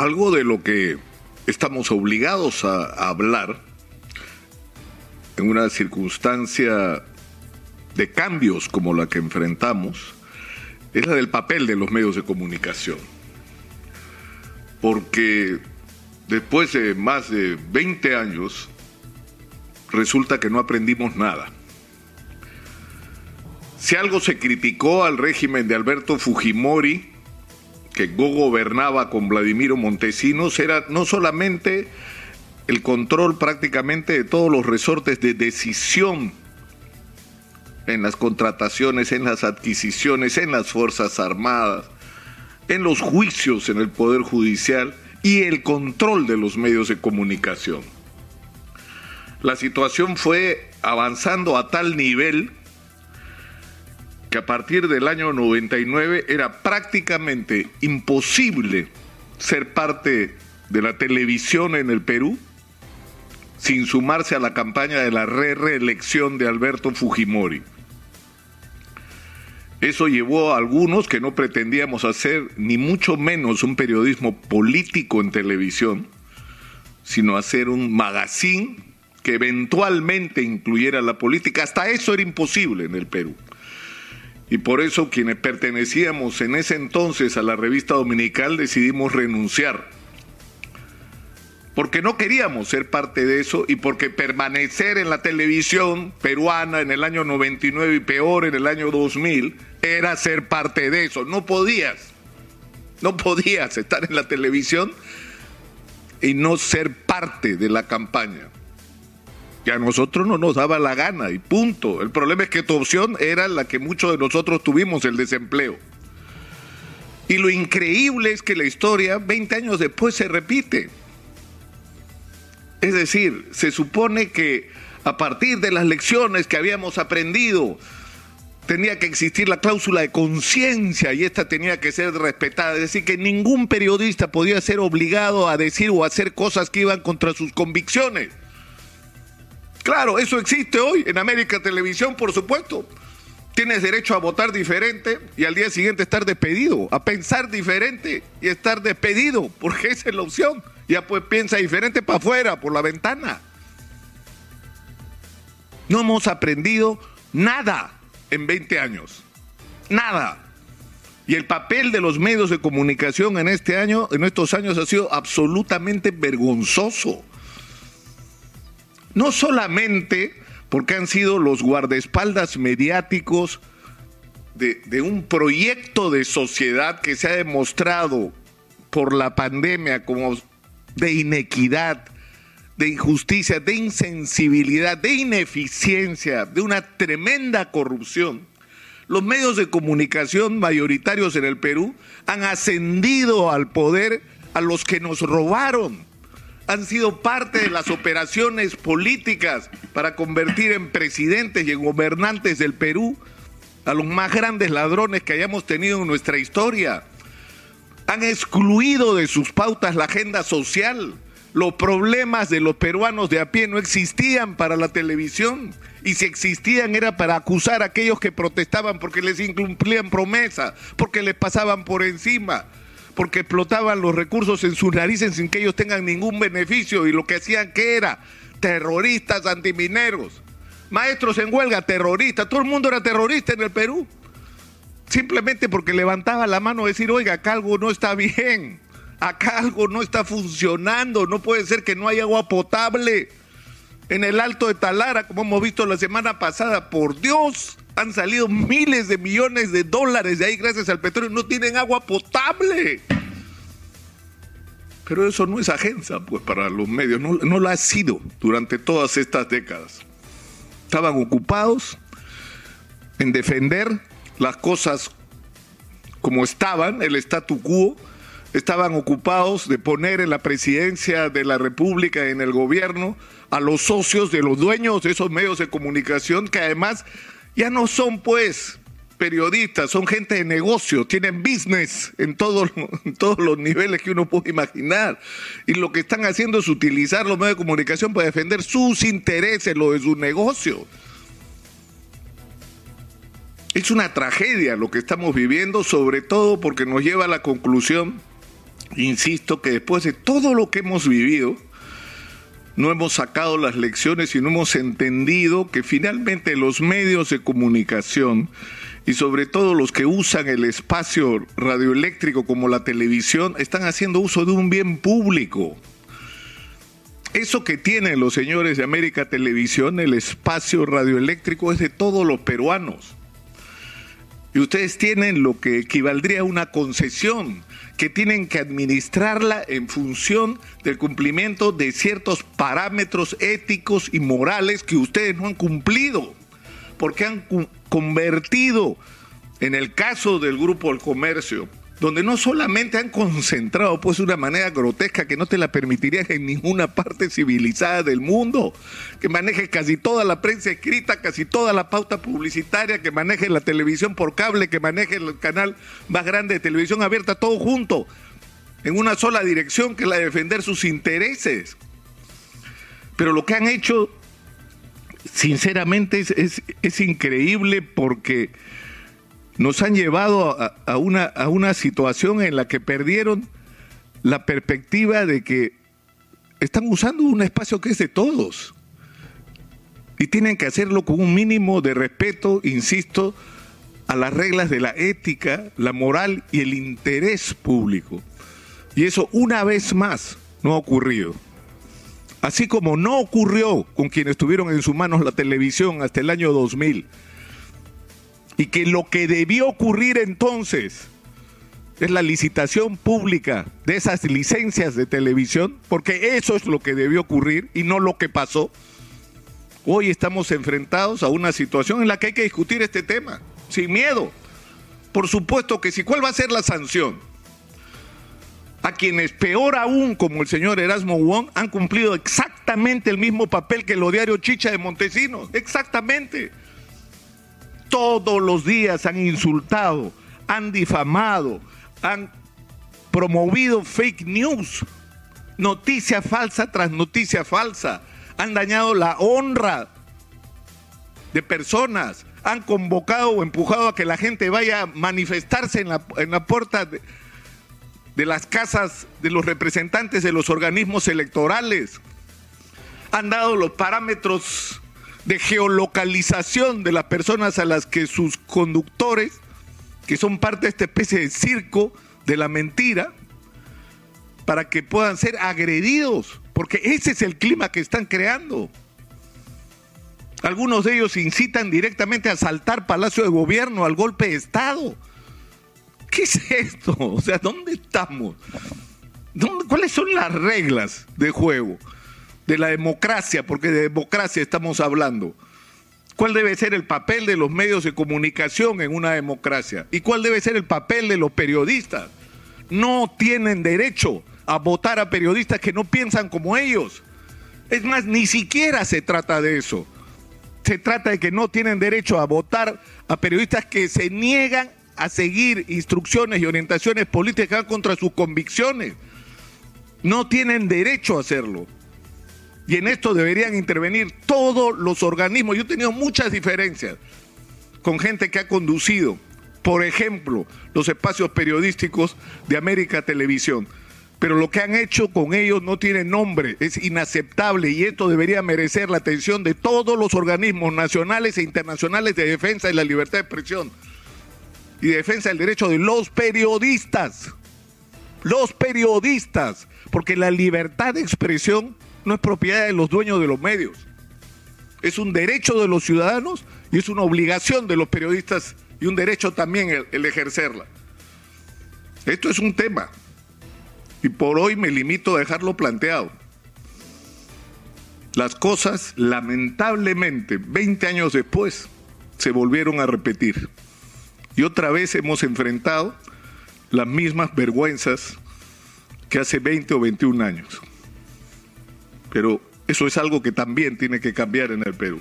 algo de lo que estamos obligados a, hablar en una circunstancia de cambios como la que enfrentamos es la del papel de los medios de comunicación. Porque después de más de 20 años, resulta que no aprendimos nada. Si algo se criticó al régimen de Alberto Fujimori, que gobernaba con Vladimiro Montesinos, era no solamente el control prácticamente de todos los resortes de decisión en las contrataciones, en las adquisiciones, en las Fuerzas Armadas, en los juicios en el Poder Judicial y el control de los medios de comunicación. La situación fue avanzando a tal nivel que a partir del año 99 era prácticamente imposible ser parte de la televisión en el Perú sin sumarse a la campaña de la re reelección de Alberto Fujimori. Eso llevó a algunos que no pretendíamos hacer ni mucho menos un periodismo político en televisión, sino hacer un magazine que eventualmente incluyera la política. Hasta eso era imposible en el Perú. Y por eso quienes pertenecíamos en ese entonces a la revista dominical decidimos renunciar porque no queríamos ser parte de eso y porque permanecer en la televisión peruana en el año 99 y peor en el año 2000 era ser parte de eso. No podías, no podías estar en la televisión y no ser parte de la campaña. Y a nosotros no nos daba la gana y punto. El problema es que tu opción era la que muchos de nosotros tuvimos, el desempleo. Y lo increíble es que la historia 20 años después se repite. Es decir, se supone que a partir de las lecciones que habíamos aprendido, tenía que existir la cláusula de conciencia y esta tenía que ser respetada. Es decir, que ningún periodista podía ser obligado a decir o hacer cosas que iban contra sus convicciones. Claro, eso existe hoy en América Televisión, por supuesto. Tienes derecho a votar diferente y al día siguiente estar despedido, a pensar diferente y estar despedido, porque esa es la opción ya pues piensa diferente para afuera, por la ventana. No hemos aprendido nada en 20 años. Nada. Y el papel de los medios de comunicación en este año, en estos años, ha sido absolutamente vergonzoso. No solamente porque han sido los guardaespaldas mediáticos de, un proyecto de sociedad que se ha demostrado por la pandemia como de inequidad, de injusticia, de insensibilidad, de ineficiencia, de una tremenda corrupción. Los medios de comunicación mayoritarios en el Perú han ascendido al poder a los que nos robaron. Han sido parte de las operaciones políticas para convertir en presidentes y en gobernantes del Perú a los más grandes ladrones que hayamos tenido en nuestra historia. Han excluido de sus pautas la agenda social. Los problemas de los peruanos de a pie no existían para la televisión. Y si existían era para acusar a aquellos que protestaban porque les incumplían promesa, porque les pasaban por encima, porque explotaban los recursos en sus narices sin que ellos tengan ningún beneficio y lo que hacían que era terroristas antimineros, maestros en huelga, terroristas, todo el mundo era terrorista en el Perú. Simplemente porque levantaba la mano y decir, oiga, acá algo no está bien, acá algo no está funcionando, no puede ser que no haya agua potable. En el Alto de Talara, como hemos visto la semana pasada, por Dios, han salido miles de millones de dólares de ahí gracias al petróleo, no tienen agua potable. Pero eso no es agencia, pues, para los medios, no, no lo ha sido durante todas estas décadas. Estaban ocupados en defender las cosas como estaban, el statu quo, estaban ocupados de poner en la presidencia de la República, en el gobierno, a los socios de los dueños de esos medios de comunicación, que además ya no son pues periodistas, son gente de negocio, tienen business en todos, en todos los niveles que uno puede imaginar. Y lo que están haciendo es utilizar los medios de comunicación para defender sus intereses, lo de su negocio. Es una tragedia lo que estamos viviendo, sobre todo porque nos lleva a la conclusión insisto que después de todo lo que hemos vivido, no hemos sacado las lecciones y no hemos entendido que finalmente los medios de comunicación y sobre todo los que usan el espacio radioeléctrico como la televisión están haciendo uso de un bien público. Eso que tienen los señores de América Televisión, el espacio radioeléctrico, es de todos los peruanos. Y ustedes tienen lo que equivaldría a una concesión, que tienen que administrarla en función del cumplimiento de ciertos parámetros éticos y morales que ustedes no han cumplido, porque han convertido, en el caso del Grupo El Comercio, donde no solamente han concentrado pues de una manera grotesca que no te la permitirían en ninguna parte civilizada del mundo, que maneje casi toda la prensa escrita, casi toda la pauta publicitaria, que maneje la televisión por cable, que maneje el canal más grande de televisión abierta, todo junto, en una sola dirección, que es la de defender sus intereses. Pero lo que han hecho, sinceramente, es, es increíble porque nos han llevado a, una, una situación en la que perdieron la perspectiva de que están usando un espacio que es de todos. Y tienen que hacerlo con un mínimo de respeto, insisto, a las reglas de la ética, la moral y el interés público. Y eso una vez más no ha ocurrido. Así como no ocurrió con quienes tuvieron en sus manos la televisión hasta el año 2000 y que lo que debió ocurrir entonces es la licitación pública de esas licencias de televisión, porque eso es lo que debió ocurrir y no lo que pasó. Hoy estamos enfrentados a una situación en la que hay que discutir este tema, sin miedo. Por supuesto que sí, ¿cuál va a ser la sanción? A quienes, peor aún, como el señor Erasmo Wong, han cumplido exactamente el mismo papel que el diario Chicha de Montesinos. Exactamente todos los días han insultado, han difamado, han promovido fake news, noticia falsa tras noticia falsa, han dañado la honra de personas, han convocado o empujado a que la gente vaya a manifestarse en la, puerta de las casas de los representantes de los organismos electorales, han dado los parámetros de geolocalización de las personas a las que sus conductores, que son parte de esta especie de circo de la mentira, para que puedan ser agredidos, porque ese es el clima que están creando. Algunos de ellos incitan directamente a saltar Palacio de Gobierno, al golpe de Estado. ¿Qué es esto? O sea, ¿dónde estamos? ¿Cuáles son las reglas de juego? De la democracia, porque de democracia estamos hablando. ¿Cuál debe ser el papel de los medios de comunicación en una democracia? ¿Y cuál debe ser el papel de los periodistas? No tienen derecho a votar a periodistas que no piensan como ellos. Es más, ni siquiera se trata de eso. Se trata de que no tienen derecho a votar a periodistas que se niegan a seguir instrucciones y orientaciones políticas contra sus convicciones. No tienen derecho a hacerlo. Y en esto deberían intervenir todos los organismos. Yo he tenido muchas diferencias con gente que ha conducido, por ejemplo, los espacios periodísticos de América Televisión. Pero lo que han hecho con ellos no tiene nombre, es inaceptable y esto debería merecer la atención de todos los organismos nacionales e internacionales de defensa de la libertad de expresión y defensa del derecho de los periodistas. Los periodistas, porque la libertad de expresión no es propiedad de los dueños de los medios. Es un derecho de los ciudadanos y es una obligación de los periodistas y un derecho también el, ejercerla. Esto es un tema y por hoy me limito a dejarlo planteado. Las cosas, lamentablemente, 20 años después, se volvieron a repetir. Y otra vez hemos enfrentado las mismas vergüenzas que hace 20 o 21 años. Pero eso es algo que también tiene que cambiar en el Perú.